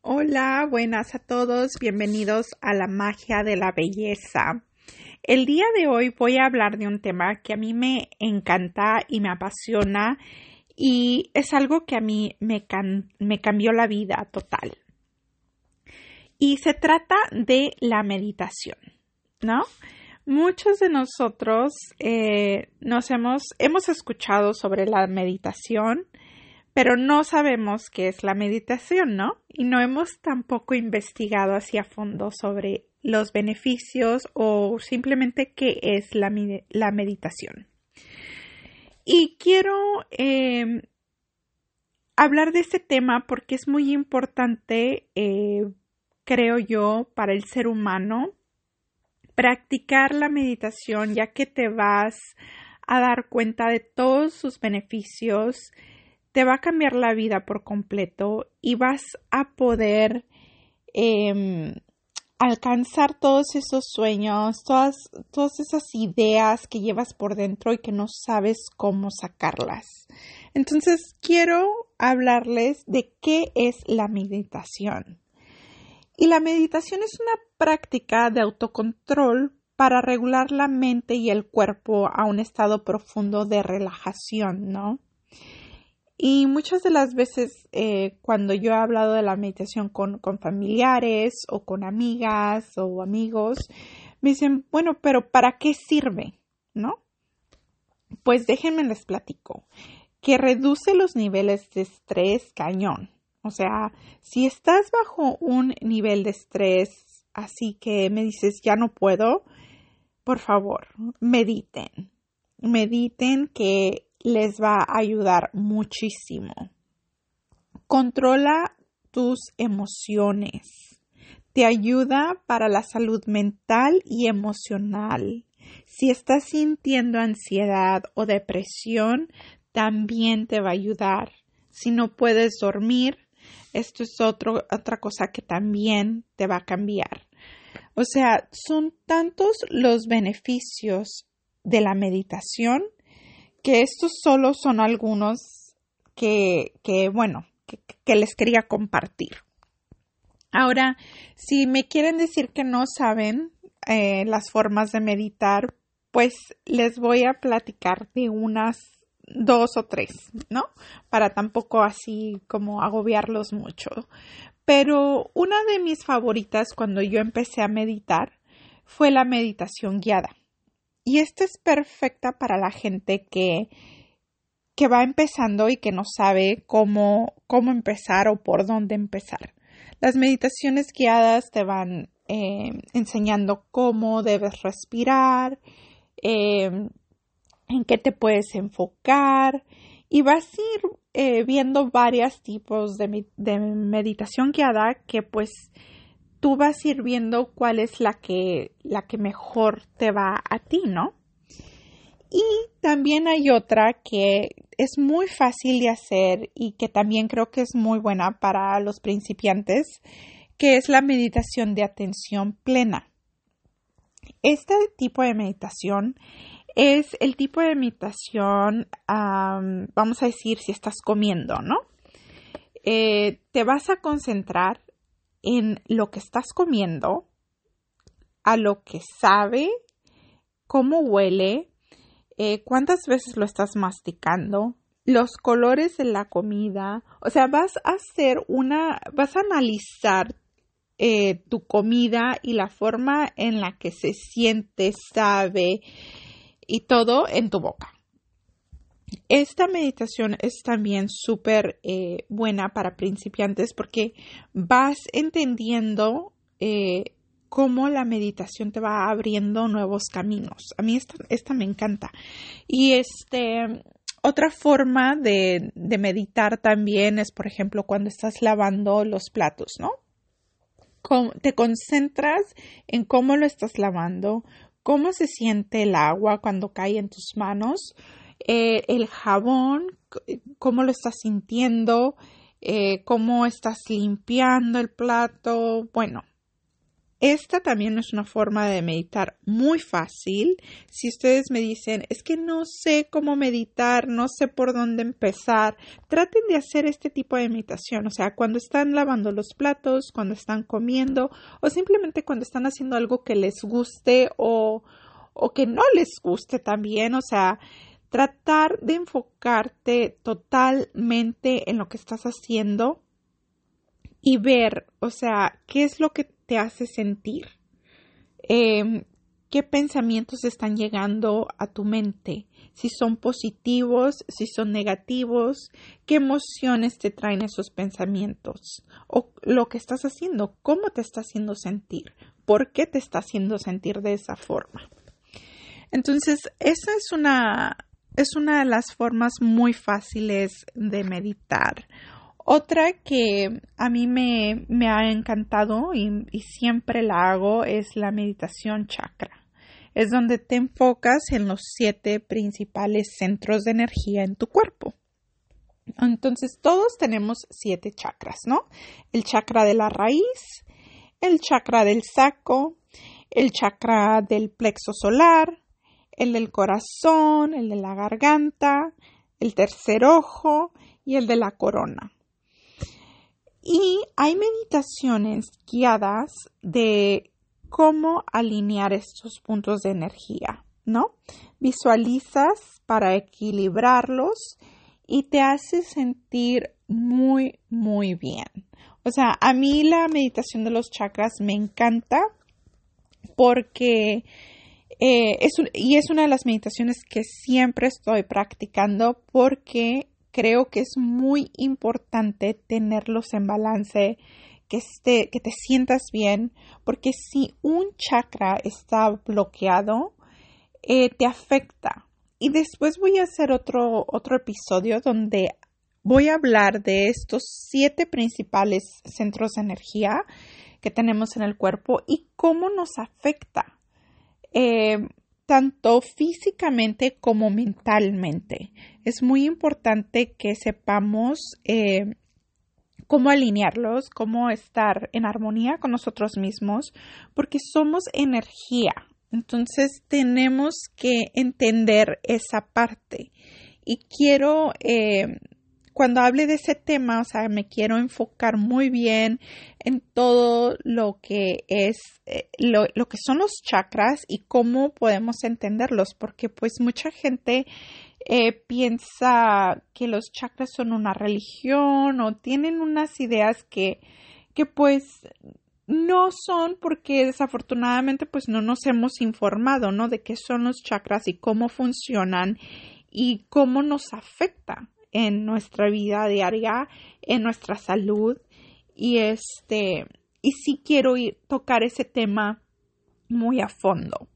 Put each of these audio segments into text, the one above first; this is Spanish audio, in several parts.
Hola, buenas a todos, bienvenidos a la magia de la belleza. El día de hoy voy a hablar de un tema que a mí me encanta y me apasiona y es algo que a mí me, cambió la vida total. Y se trata de la meditación, ¿no? Muchos de nosotros eh, nos hemos, hemos escuchado sobre la meditación, pero no sabemos qué es la meditación, ¿no? Y no hemos tampoco investigado hacia fondo sobre los beneficios o simplemente qué es la, meditación. Y quiero em, hablar de este tema porque es muy importante, eh, creo yo, para el ser humano practicar la meditación ya que te vas a dar cuenta de todos sus beneficios te va a cambiar la vida por completo y vas a poder em, alcanzar todos esos sueños, todas, todas esas ideas que llevas por dentro y que no sabes cómo sacarlas. Entonces quiero hablarles de qué es la meditación. Y la meditación es una práctica de autocontrol para regular la mente y el cuerpo a un estado profundo de relajación, ¿no? Y muchas de las veces eh, cuando yo he hablado de la meditación con, con, familiares o con amigas o amigos, me dicen, bueno, pero ¿para qué sirve? ¿No? Pues déjenme les platico, que reduce los niveles de estrés cañón. O sea, si estás bajo un nivel de estrés así que me dices, ya no puedo, por favor, mediten. Mediten que les va a ayudar muchísimo. Controla tus emociones. Te ayuda para la salud mental y emocional. Si estás sintiendo ansiedad o depresión, también te va a ayudar. Si no puedes dormir, esto es otra cosa que también te va a cambiar. O sea, son tantos los beneficios de la meditación que estos solo son algunos que, bueno, que, les quería compartir. Ahora, si me quieren decir que no saben eh, las formas de meditar, pues les voy a platicar de unas dos o tres, ¿no? Para tampoco así como agobiarlos mucho. Pero una de mis favoritas cuando yo empecé a meditar fue la meditación guiada. Y esta es perfecta para la gente que, que va empezando y que no sabe cómo, cómo empezar o por dónde empezar. Las meditaciones guiadas te van eh, enseñando cómo debes respirar, em, en qué te puedes enfocar y vas a ir eh, viendo varios tipos de, de meditación guiada que pues tú vas a ir viendo cuál es la que, la que mejor te va a ti, ¿no? Y también hay otra que es muy fácil de hacer y que también creo que es muy buena para los principiantes, que es la meditación de atención plena. Este tipo de meditación es el tipo de meditación, vamos a decir, si estás comiendo, ¿no? Eh, te vas a concentrar en lo que estás comiendo, a lo que sabe, cómo huele, eh, cuántas veces lo estás masticando, los colores de la comida, o sea, vas a hacer una, vas a analizar eh, tu comida y la forma en la que se siente, sabe y todo en tu boca. Esta meditación es también súper eh, buena para principiantes porque vas entendiendo eh, cómo la meditación te va abriendo nuevos caminos. A mí esta, esta me encanta. Y este, otra forma de, de, meditar también es, por ejemplo, cuando estás lavando los platos, ¿no? te concentras en cómo lo estás lavando, cómo se siente el agua cuando cae en tus manos, eh, el jabón, cómo lo estás sintiendo, eh, cómo estás limpiando el plato. Bueno, esta también es una forma de meditar muy fácil. Si ustedes me dicen, es que no sé cómo meditar, no sé por dónde empezar, traten de hacer este tipo de meditación. O sea, cuando están lavando los platos, cuando están comiendo o simplemente cuando están haciendo algo que les guste o, o que no les guste también. O sea, tratar de enfocarte totalmente en lo que estás haciendo y ver, o sea, qué es lo que te hace sentir, em, qué pensamientos están llegando a tu mente, si son positivos, si son negativos, qué emociones te traen esos pensamientos o lo que estás haciendo, cómo te está haciendo sentir, por qué te está haciendo sentir de esa forma. Entonces, esa es una, es una de las formas muy fáciles de meditar otra que a mí me, ha encantado y, siempre la hago es la meditación chakra. Es donde te enfocas en los siete principales centros de energía en tu cuerpo. Entonces todos tenemos siete chakras, ¿no? El chakra de la raíz, el chakra del saco, el chakra del plexo solar, el del corazón, el de la garganta, el tercer ojo y el de la corona. Y hay meditaciones guiadas de cómo alinear estos puntos de energía, ¿no? Visualizas para equilibrarlos y te hace sentir muy, muy bien. O sea, a mí la meditación de los chakras me encanta porque eh, es, y es una de las meditaciones que siempre estoy practicando porque creo que es muy importante tenerlos en balance, que, esté, que te sientas bien, porque si un chakra está bloqueado, eh, te afecta. Y después voy a hacer otro, otro episodio donde voy a hablar de estos siete principales centros de energía que tenemos en el cuerpo y cómo nos afecta. Eh, tanto físicamente como mentalmente. Es muy importante que sepamos eh, cómo alinearlos, cómo estar en armonía con nosotros mismos, porque somos energía. Entonces tenemos que entender esa parte. Y quiero eh, cuando hable de ese tema, o sea, me quiero enfocar muy bien en todo lo que es, eh, lo, que son los chakras y cómo podemos entenderlos, porque pues mucha gente eh, piensa que los chakras son una religión o tienen unas ideas que, que pues no son porque desafortunadamente pues no nos hemos informado, ¿no? De qué son los chakras y cómo funcionan y cómo nos afecta en nuestra vida diaria, en nuestra salud. Y este, y sí quiero ir, tocar ese tema muy a fondo.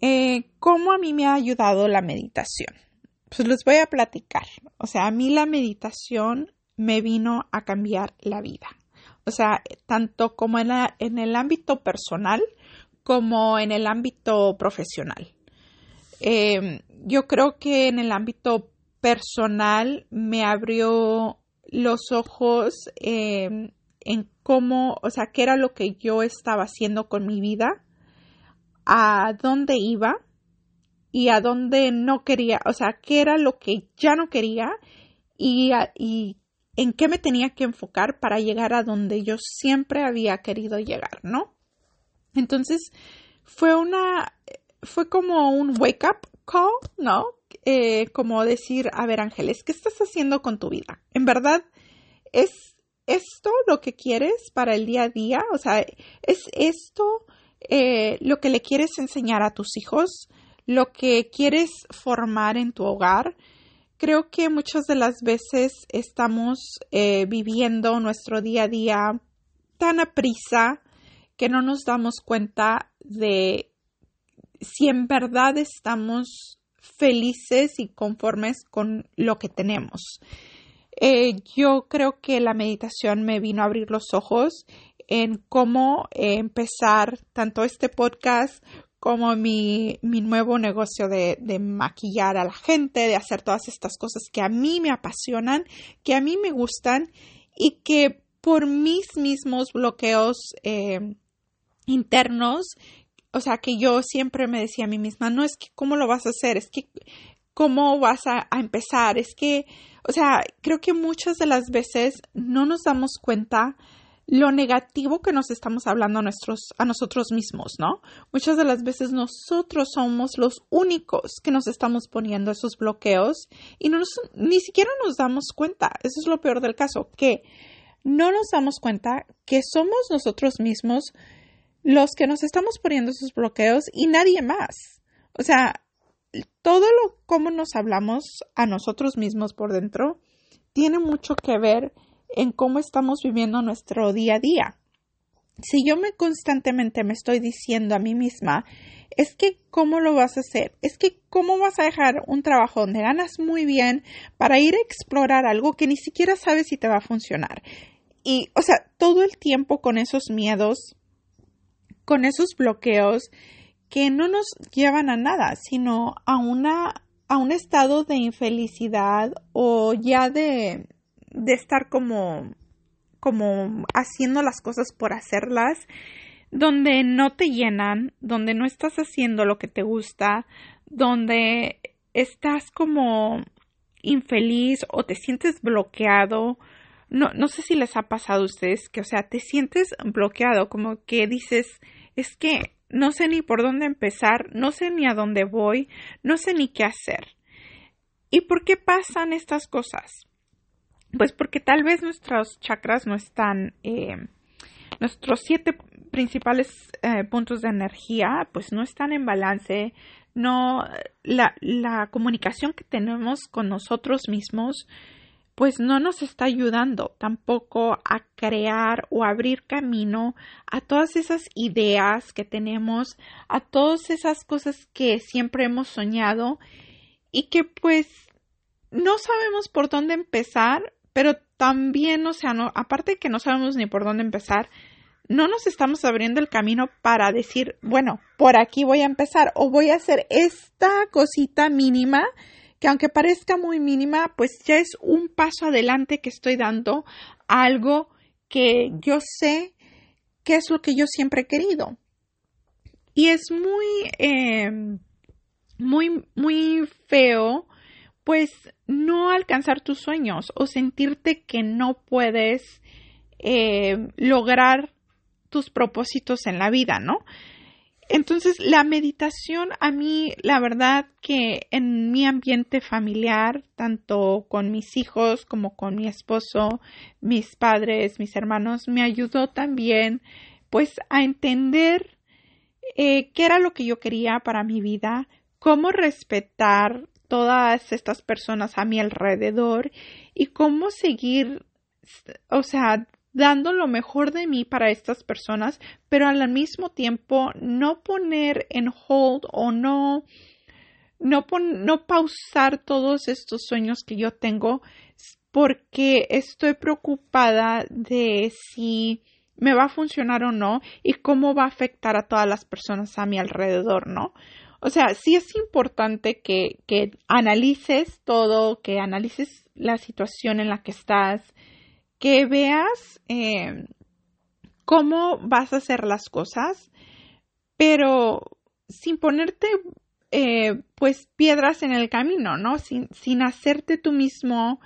Eh, ¿Cómo a mí me ha ayudado la meditación? Pues les voy a platicar. O sea, a mí la meditación me vino a cambiar la vida. O sea, tanto como en, en el ámbito personal como en el ámbito profesional. Eh, yo creo que en el ámbito personal me abrió los ojos em, en cómo, o sea, qué era lo que yo estaba haciendo con mi vida, a dónde iba y a dónde no quería, o sea, qué era lo que ya no quería y, y en qué me tenía que enfocar para llegar a donde yo siempre había querido llegar, ¿no? Entonces, fue una, fue como un wake up call, ¿no? Eh, como decir, a ver Ángeles, ¿qué estás haciendo con tu vida? ¿En verdad es esto lo que quieres para el día a día? O sea, ¿es esto eh, lo que le quieres enseñar a tus hijos? ¿Lo que quieres formar en tu hogar? Creo que muchas de las veces estamos eh, viviendo nuestro día a día tan a prisa que no nos damos cuenta de si en verdad estamos felices y conformes con lo que tenemos. Eh, yo creo que la meditación me vino a abrir los ojos en cómo eh, empezar tanto este podcast como mi, nuevo negocio de, maquillar a la gente, de hacer todas estas cosas que a mí me apasionan, que a mí me gustan y que por mis mismos bloqueos eh, internos, o sea, que yo siempre me decía a mí misma, no es que cómo lo vas a hacer, es que cómo vas a, empezar, es que, o sea, creo que muchas de las veces no nos damos cuenta lo negativo que nos estamos hablando a, a nosotros mismos, ¿no? Muchas de las veces nosotros somos los únicos que nos estamos poniendo esos bloqueos y no ni siquiera nos damos cuenta. Eso es lo peor del caso, que no nos damos cuenta que somos nosotros mismos los que nos estamos poniendo esos bloqueos y nadie más. O sea, todo lo como nos hablamos a nosotros mismos por dentro tiene mucho que ver en cómo estamos viviendo nuestro día a día. Si yo me constantemente me estoy diciendo a mí misma, es que cómo lo vas a hacer, es que cómo vas a dejar un trabajo donde ganas muy bien para ir a explorar algo que ni siquiera sabes si te va a funcionar. Y, o sea, todo el tiempo con esos miedos, con esos bloqueos que no nos llevan a nada, sino a una a un estado de infelicidad o ya de, de estar como como haciendo las cosas por hacerlas, donde no te llenan, donde no estás haciendo lo que te gusta, donde estás como infeliz o te sientes bloqueado. No, no sé si les ha pasado a ustedes que, o sea, te sientes bloqueado, como que dices, es que no sé ni por dónde empezar, no sé ni a dónde voy, no sé ni qué hacer. ¿Y por qué pasan estas cosas? Pues porque tal vez nuestros chakras no están, eh, nuestros siete principales eh, puntos de energía, pues no están en balance, no, la, la comunicación que tenemos con nosotros mismos pues no nos está ayudando tampoco a crear o abrir camino a todas esas ideas que tenemos, a todas esas cosas que siempre hemos soñado y que pues no sabemos por dónde empezar, pero también, o sea, no, aparte que no sabemos ni por dónde empezar, no nos estamos abriendo el camino para decir, bueno, por aquí voy a empezar o voy a hacer esta cosita mínima que aunque parezca muy mínima, pues ya es un paso adelante que estoy dando a algo que yo sé que es lo que yo siempre he querido. Y es muy, em, muy, muy feo, pues no alcanzar tus sueños o sentirte que no puedes em, lograr tus propósitos en la vida, ¿no? Entonces, la meditación a mí, la verdad que en mi ambiente familiar, tanto con mis hijos como con mi esposo, mis padres, mis hermanos, me ayudó también pues a entender eh, qué era lo que yo quería para mi vida, cómo respetar todas estas personas a mi alrededor y cómo seguir, o sea, dando lo mejor de mí para estas personas, pero al mismo tiempo no poner en hold o no no, pausar todos estos sueños que yo tengo porque estoy preocupada de si me va a funcionar o no y cómo va a afectar a todas las personas a mi alrededor, ¿no? O sea, sí es importante que, que analices todo, que analices la situación en la que estás, que veas eh, cómo vas a hacer las cosas, pero sin ponerte eh, pues piedras en el camino, ¿no? Sin, sin hacerte tú mismo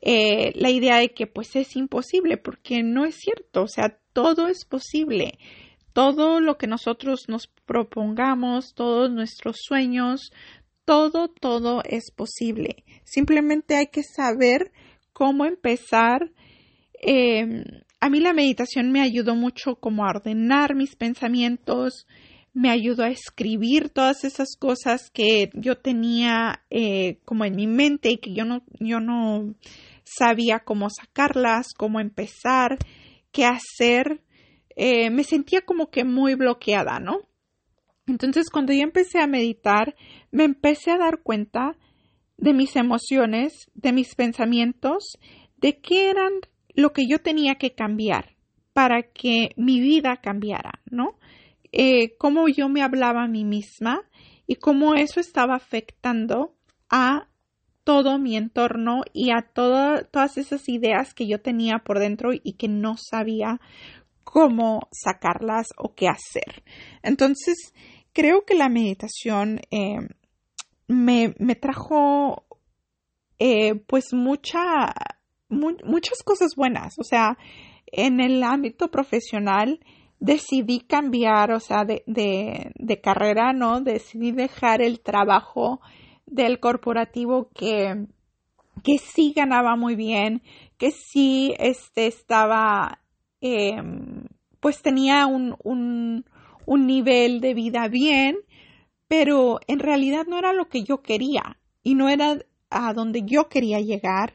eh, la idea de que pues es imposible, porque no es cierto, o sea, todo es posible. Todo lo que nosotros nos propongamos, todos nuestros sueños, todo, todo es posible. Simplemente hay que saber cómo empezar Em, a mí la meditación me ayudó mucho como a ordenar mis pensamientos, me ayudó a escribir todas esas cosas que yo tenía eh, como en mi mente y que yo no, yo no sabía cómo sacarlas, cómo empezar, qué hacer. Eh, me sentía como que muy bloqueada, ¿no? Entonces cuando yo empecé a meditar, me empecé a dar cuenta de mis emociones, de mis pensamientos, de qué eran lo que yo tenía que cambiar para que mi vida cambiara, ¿no? Eh, cómo yo me hablaba a mí misma y cómo eso estaba afectando a todo mi entorno y a todas esas ideas que yo tenía por dentro y que no sabía cómo sacarlas o qué hacer. Entonces, creo que la meditación eh, me, me, trajo eh, pues mucha, muchas cosas buenas. O sea, en el ámbito profesional decidí cambiar, o sea, de, de, carrera, ¿no? Decidí dejar el trabajo del corporativo que, que sí ganaba muy bien, que sí este, estaba, em, pues tenía un, un nivel de vida bien, pero en realidad no era lo que yo quería y no era a donde yo quería llegar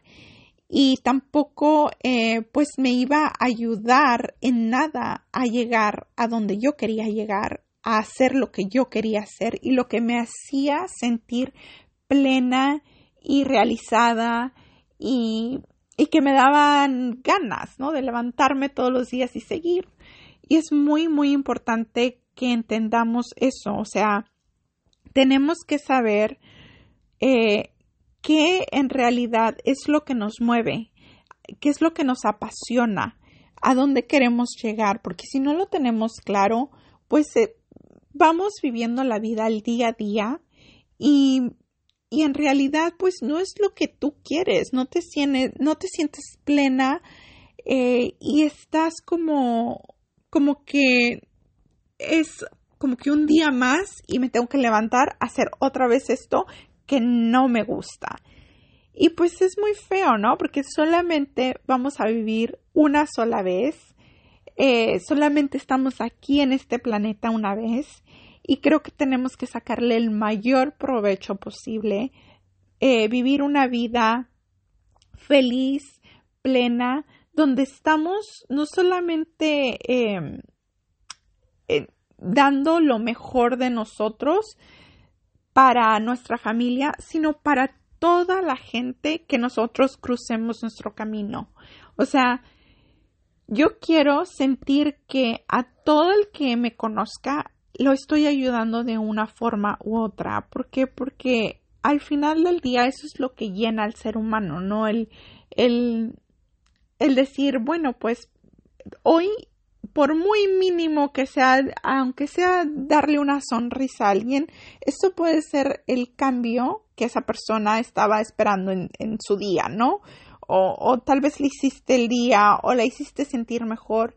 y tampoco eh, pues me iba a ayudar en nada a llegar a donde yo quería llegar, a hacer lo que yo quería hacer y lo que me hacía sentir plena y realizada y, y que me daban ganas, ¿no? De levantarme todos los días y seguir. Y es muy, muy importante que entendamos eso, o sea, tenemos que saber eh, qué en realidad es lo que nos mueve, qué es lo que nos apasiona, a dónde queremos llegar, porque si no lo tenemos claro, pues eh, vamos viviendo la vida al día a día y, y, en realidad pues no es lo que tú quieres, no te, sientes, no te sientes plena eh, y estás como, como que es como que un día más y me tengo que levantar hacer otra vez esto que no me gusta. Y pues es muy feo, ¿no? Porque solamente vamos a vivir una sola vez. Eh, solamente estamos aquí en este planeta una vez. Y creo que tenemos que sacarle el mayor provecho posible. Eh, vivir una vida feliz, plena, donde estamos no solamente em, dando lo mejor de nosotros para nuestra familia, sino para toda la gente que nosotros crucemos nuestro camino. O sea, yo quiero sentir que a todo el que me conozca lo estoy ayudando de una forma u otra. ¿Por qué? Porque al final del día eso es lo que llena al ser humano, ¿no? El, el, el decir, bueno, pues hoy por muy mínimo que sea, aunque sea darle una sonrisa a alguien, esto puede ser el cambio que esa persona estaba esperando en, su día, ¿no? O, o, tal vez le hiciste el día o la hiciste sentir mejor.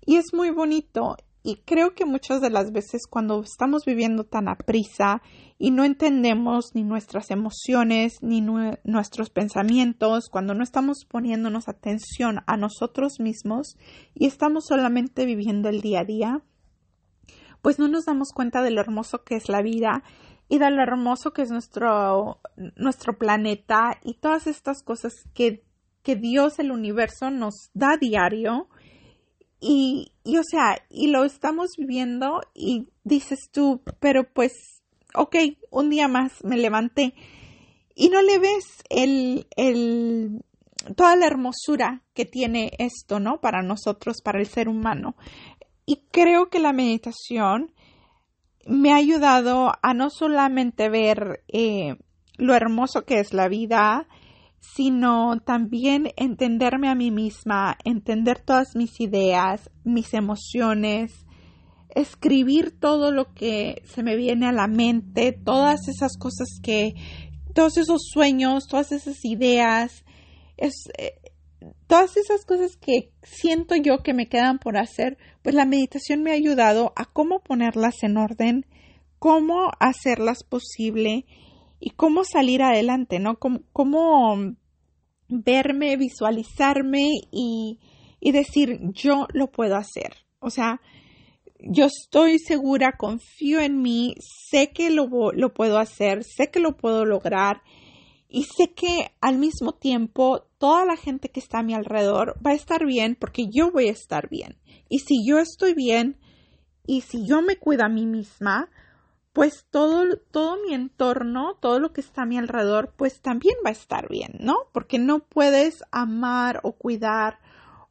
Y es muy bonito. Y creo que muchas de las veces cuando estamos viviendo tan a prisa y no entendemos ni nuestras emociones ni nuestros pensamientos, cuando no estamos poniéndonos atención a nosotros mismos y estamos solamente viviendo el día a día, pues no nos damos cuenta de lo hermoso que es la vida y de lo hermoso que es nuestro, nuestro planeta y todas estas cosas que, que Dios, el universo, nos da diario. Y, y, o sea, y lo estamos viviendo y dices tú, pero pues ok, un día más me levanté y no le ves el, el, toda la hermosura que tiene esto, ¿no? Para nosotros, para el ser humano. Y creo que la meditación me ha ayudado a no solamente ver eh, lo hermoso que es la vida, sino también entenderme a mí misma, entender todas mis ideas, mis emociones, escribir todo lo que se me viene a la mente, todas esas cosas que, todos esos sueños, todas esas ideas, eh, todas esas cosas que siento yo que me quedan por hacer, pues la meditación me ha ayudado a cómo ponerlas en orden, cómo hacerlas posible y cómo salir adelante, ¿no? Cómo, verme, visualizarme y, y decir yo lo puedo hacer. O sea, yo estoy segura, confío en mí, sé que lo, lo, puedo hacer, sé que lo puedo lograr y sé que al mismo tiempo toda la gente que está a mi alrededor va a estar bien porque yo voy a estar bien. Y si yo estoy bien y si yo me cuido a mí misma, pues todo, todo mi entorno, todo lo que está a mi alrededor, pues también va a estar bien, ¿no? Porque no puedes amar o cuidar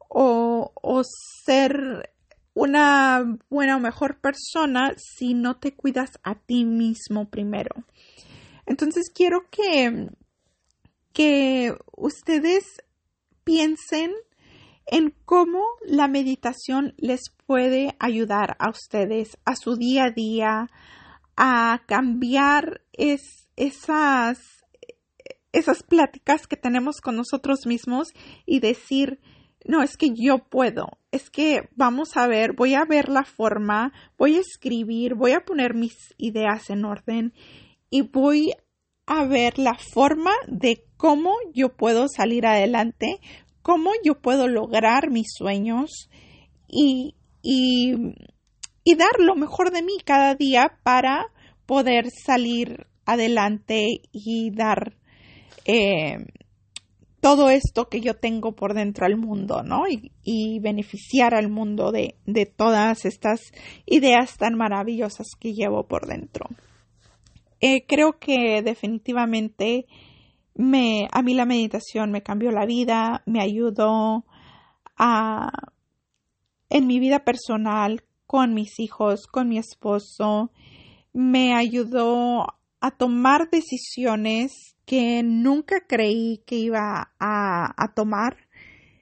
o, o ser una buena o mejor persona si no te cuidas a ti mismo primero. Entonces quiero que, que ustedes piensen en cómo la meditación les puede ayudar a ustedes a su día a día, a cambiar esas, esas pláticas que tenemos con nosotros mismos y decir, no, es que yo puedo, es que vamos a ver, voy a ver la forma, voy a escribir, voy a poner mis ideas en orden y voy a ver la forma de cómo yo puedo salir adelante, cómo yo puedo lograr mis sueños y, y, y dar lo mejor de mí cada día para poder salir adelante y dar eh, todo esto que yo tengo por dentro al mundo, ¿no? Y, beneficiar al mundo de, de, todas estas ideas tan maravillosas que llevo por dentro. Eh, creo que definitivamente me, a mí la meditación me cambió la vida, me ayudó a, en mi vida personal, con mis hijos, con mi esposo, me ayudó a tomar decisiones que nunca creí que iba a, a tomar.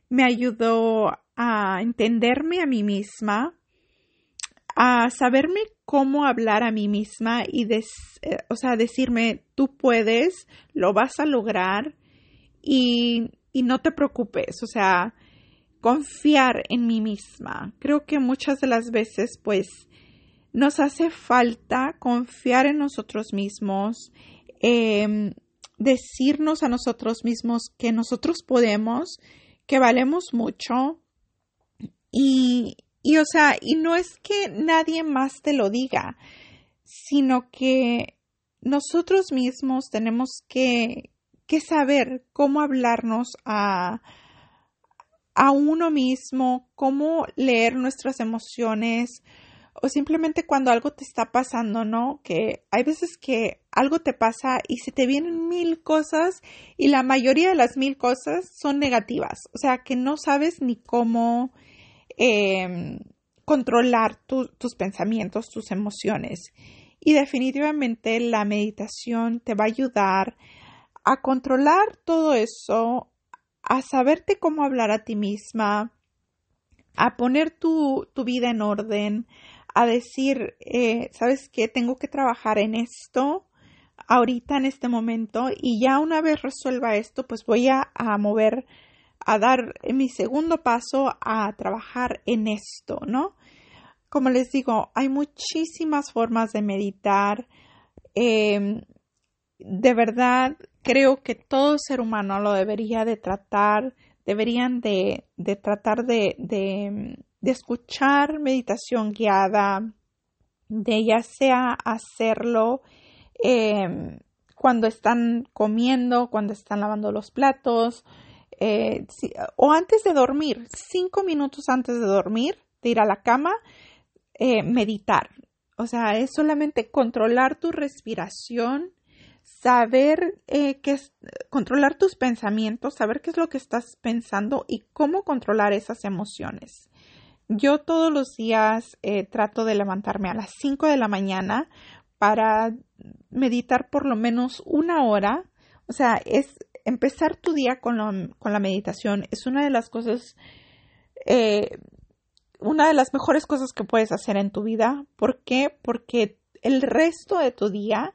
Me ayudó a entenderme a mí misma, a saberme cómo hablar a mí misma y, eh, o sea, decirme, tú puedes, lo vas a lograr y, y no te preocupes, o sea, confiar en mí misma. Creo que muchas de las veces, pues, nos hace falta confiar en nosotros mismos, em, decirnos a nosotros mismos que nosotros podemos, que valemos mucho y, y, o sea, y no es que nadie más te lo diga, sino que nosotros mismos tenemos que, que saber cómo hablarnos a, a uno mismo, cómo leer nuestras emociones, o simplemente cuando algo te está pasando, ¿no? Que hay veces que algo te pasa y se te vienen mil cosas y la mayoría de las mil cosas son negativas, o sea que no sabes ni cómo Em, controlar tus pensamientos, tus emociones. Y definitivamente la meditación te va a ayudar a controlar todo eso, a saberte cómo hablar a ti misma, a poner tu, vida en orden, a decir, eh, ¿sabes qué? Tengo que trabajar en esto ahorita en este momento y ya una vez resuelva esto, pues voy a mover a dar mi segundo paso a trabajar en esto, ¿no? Como les digo, hay muchísimas formas de meditar. Em, de verdad, creo que todo ser humano lo debería de tratar, deberían de, tratar de, de, escuchar meditación guiada, de ya sea hacerlo em, cuando están comiendo, cuando están lavando los platos, eh, o antes de dormir, cinco minutos antes de dormir, de ir a la cama, eh, meditar. O sea, es solamente controlar tu respiración, saber eh, qué es, controlar tus pensamientos, saber qué es lo que estás pensando y cómo controlar esas emociones. Yo todos los días trato de levantarme a las 5 de la mañana para meditar por lo menos una hora. O sea, es empezar tu día con, la meditación es una de las cosas, eh, una de las mejores cosas que puedes hacer en tu vida. ¿Por qué? Porque el resto de tu día,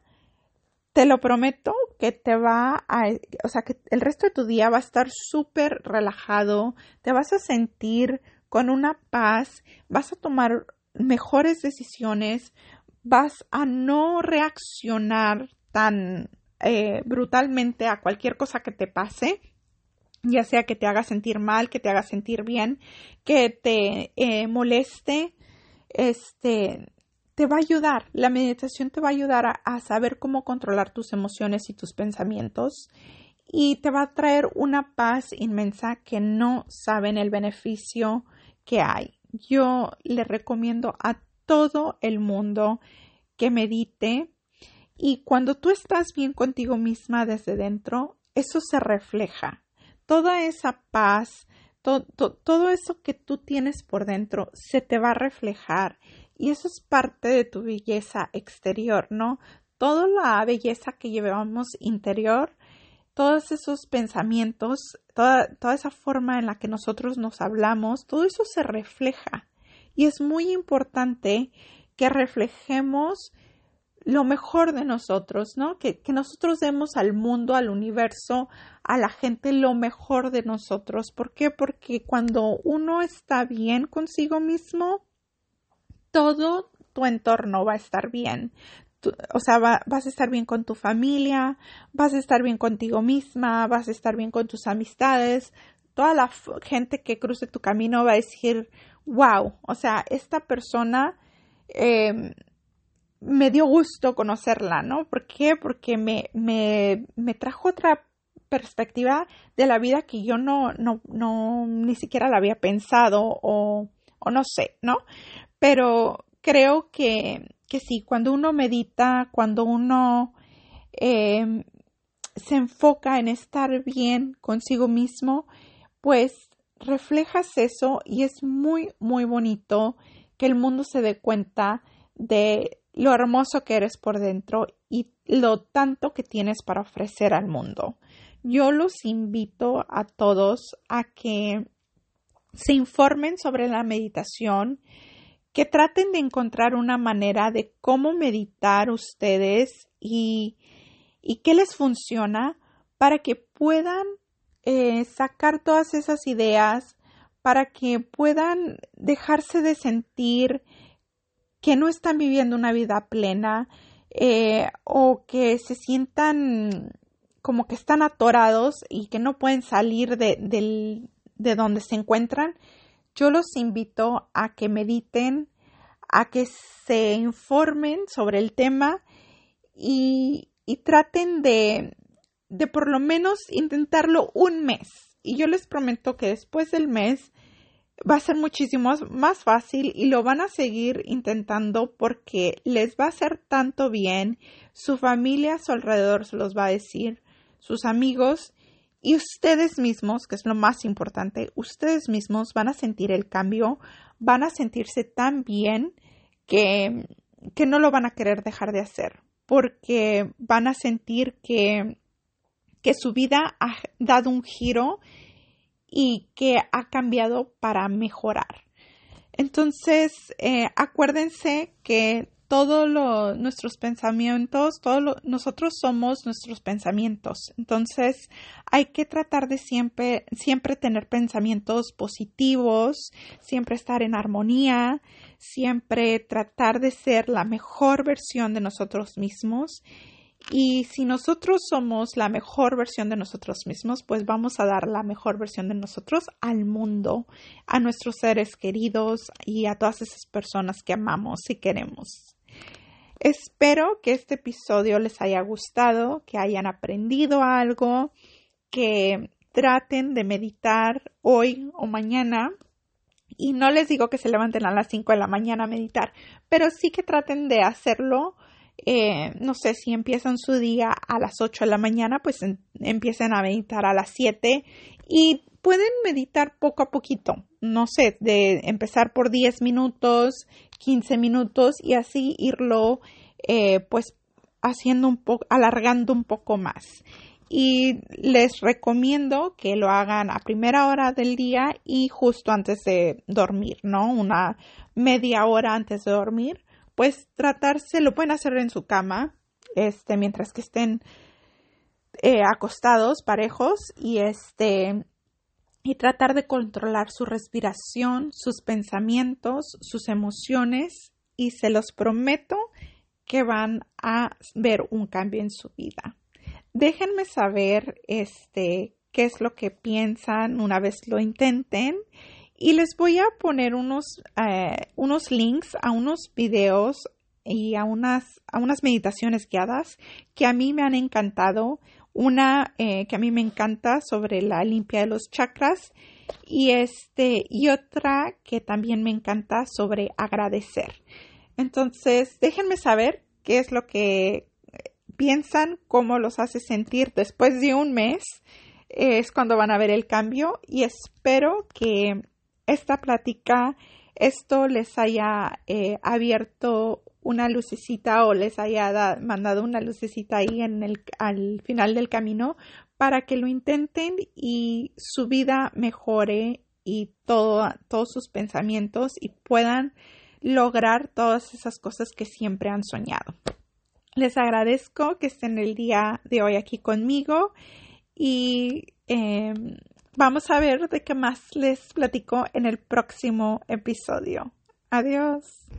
te lo prometo, que te va a, o sea, que el resto de tu día va a estar súper relajado, te vas a sentir con una paz, vas a tomar mejores decisiones, vas a no reaccionar tan eh, brutalmente a cualquier cosa que te pase, ya sea que te haga sentir mal, que te haga sentir bien, que te eh, moleste, este, te va a ayudar, la meditación te va a ayudar a, a, saber cómo controlar tus emociones y tus pensamientos y te va a traer una paz inmensa que no saben el beneficio que hay. Yo le recomiendo a todo el mundo que medite, y cuando tú estás bien contigo misma desde dentro, eso se refleja. Toda esa paz, todo eso que tú tienes por dentro, se te va a reflejar. Y eso es parte de tu belleza exterior, ¿no? Toda la belleza que llevamos interior todos esos pensamientos, toda, toda esa forma en la que nosotros nos hablamos, todo eso se refleja. Y es muy importante que reflejemos lo mejor de nosotros, ¿no? Que, que, nosotros demos al mundo, al universo, a la gente lo mejor de nosotros. ¿Por qué? Porque cuando uno está bien consigo mismo, todo tu entorno va a estar bien. o sea, vas a estar bien con tu familia, vas a estar bien contigo misma, vas a estar bien con tus amistades. Toda la gente que cruce tu camino va a decir, wow, o sea, esta persona eh, me dio gusto conocerla, ¿no? ¿Por qué? Porque me, me, me trajo otra perspectiva de la vida que yo no, no, no, ni siquiera la había pensado o, o no sé, ¿no? Pero creo que, que sí, cuando uno medita, cuando uno eh, se enfoca en estar bien consigo mismo, pues reflejas eso y es muy, muy bonito que el mundo se dé cuenta de lo hermoso que eres por dentro y lo tanto que tienes para ofrecer al mundo. Yo los invito a todos a que se informen sobre la meditación, que traten de encontrar una manera de cómo meditar ustedes y, y qué les funciona para que puedan eh, sacar todas esas ideas, para que puedan dejarse de sentir que no están viviendo una vida plena eh, o que se sientan como que están atorados y que no pueden salir de, de donde se encuentran, yo los invito a que mediten, a que se informen sobre el tema y, traten de, de por lo menos intentarlo un mes. Y yo les prometo que después del mes va a ser muchísimo más fácil y lo van a seguir intentando porque les va a hacer tanto bien, su familia a su alrededor se los va a decir, sus amigos y ustedes mismos, que es lo más importante, ustedes mismos van a sentir el cambio, van a sentirse tan bien que, que no lo van a querer dejar de hacer, porque van a sentir que, que su vida ha dado un giro y que ha cambiado para mejorar. Entonces, eh, acuérdense que todos nuestros pensamientos, todo nosotros somos nuestros pensamientos. Entonces, hay que tratar de siempre, siempre tener pensamientos positivos, siempre estar en armonía, siempre tratar de ser la mejor versión de nosotros mismos y si nosotros somos la mejor versión de nosotros mismos, pues vamos a dar la mejor versión de nosotros al mundo, a nuestros seres queridos y a todas esas personas que amamos y queremos. Espero que este episodio les haya gustado, que hayan aprendido algo, que traten de meditar hoy o mañana. Y no les digo que se levanten a las 5 de la mañana a meditar, pero sí que traten de hacerlo eh, no sé, si empiezan su día a las 8 de la mañana, pues empiecen a meditar a las 7 y pueden meditar poco a poquito, no sé, de empezar por 10 minutos, 15 minutos y así irlo eh, pues haciendo un poco, alargando un poco más. Y les recomiendo que lo hagan a primera hora del día y justo antes de dormir, ¿no? Una media hora antes de dormir pues tratarse, lo pueden hacer en su cama, este, mientras que estén eh, acostados, parejos, y este, y tratar de controlar su respiración, sus pensamientos, sus emociones, y se los prometo que van a ver un cambio en su vida. Déjenme saber este qué es lo que piensan una vez lo intenten y les voy a poner unos, eh, unos links a unos videos y a unas, a unas meditaciones guiadas que a mí me han encantado. Una eh, que a mí me encanta sobre la limpia de los chakras y este y otra que también me encanta sobre agradecer. Entonces, déjenme saber qué es lo que piensan, cómo los hace sentir después de un mes. Es cuando van a ver el cambio y espero que esta plática, esto les haya eh, abierto una lucecita o les haya mandado una lucecita ahí en el, al final del camino para que lo intenten y su vida mejore y todo, todos sus pensamientos y puedan lograr todas esas cosas que siempre han soñado. Les agradezco que estén el día de hoy aquí conmigo y em, vamos a ver de qué más les platico en el próximo episodio. Adiós.